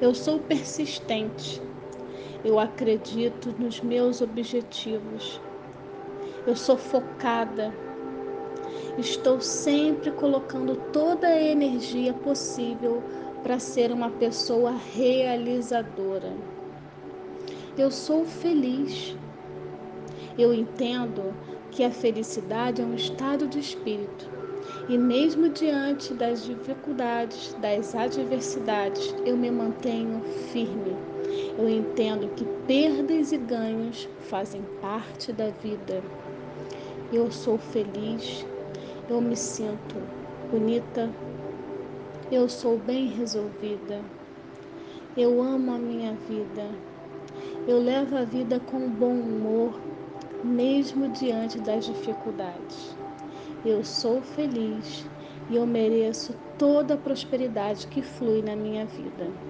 Eu sou persistente. Eu acredito nos meus objetivos. Eu sou focada. Estou sempre colocando toda a energia possível para ser uma pessoa realizadora. Eu sou feliz. Eu entendo que a felicidade é um estado de espírito. E mesmo diante das dificuldades, das adversidades, eu me mantenho firme. Eu entendo que perdas e ganhos fazem parte da vida. Eu sou feliz, eu me sinto bonita, eu sou bem resolvida, eu amo a minha vida, eu levo a vida com bom humor, mesmo diante das dificuldades. Eu sou feliz e eu mereço toda a prosperidade que flui na minha vida.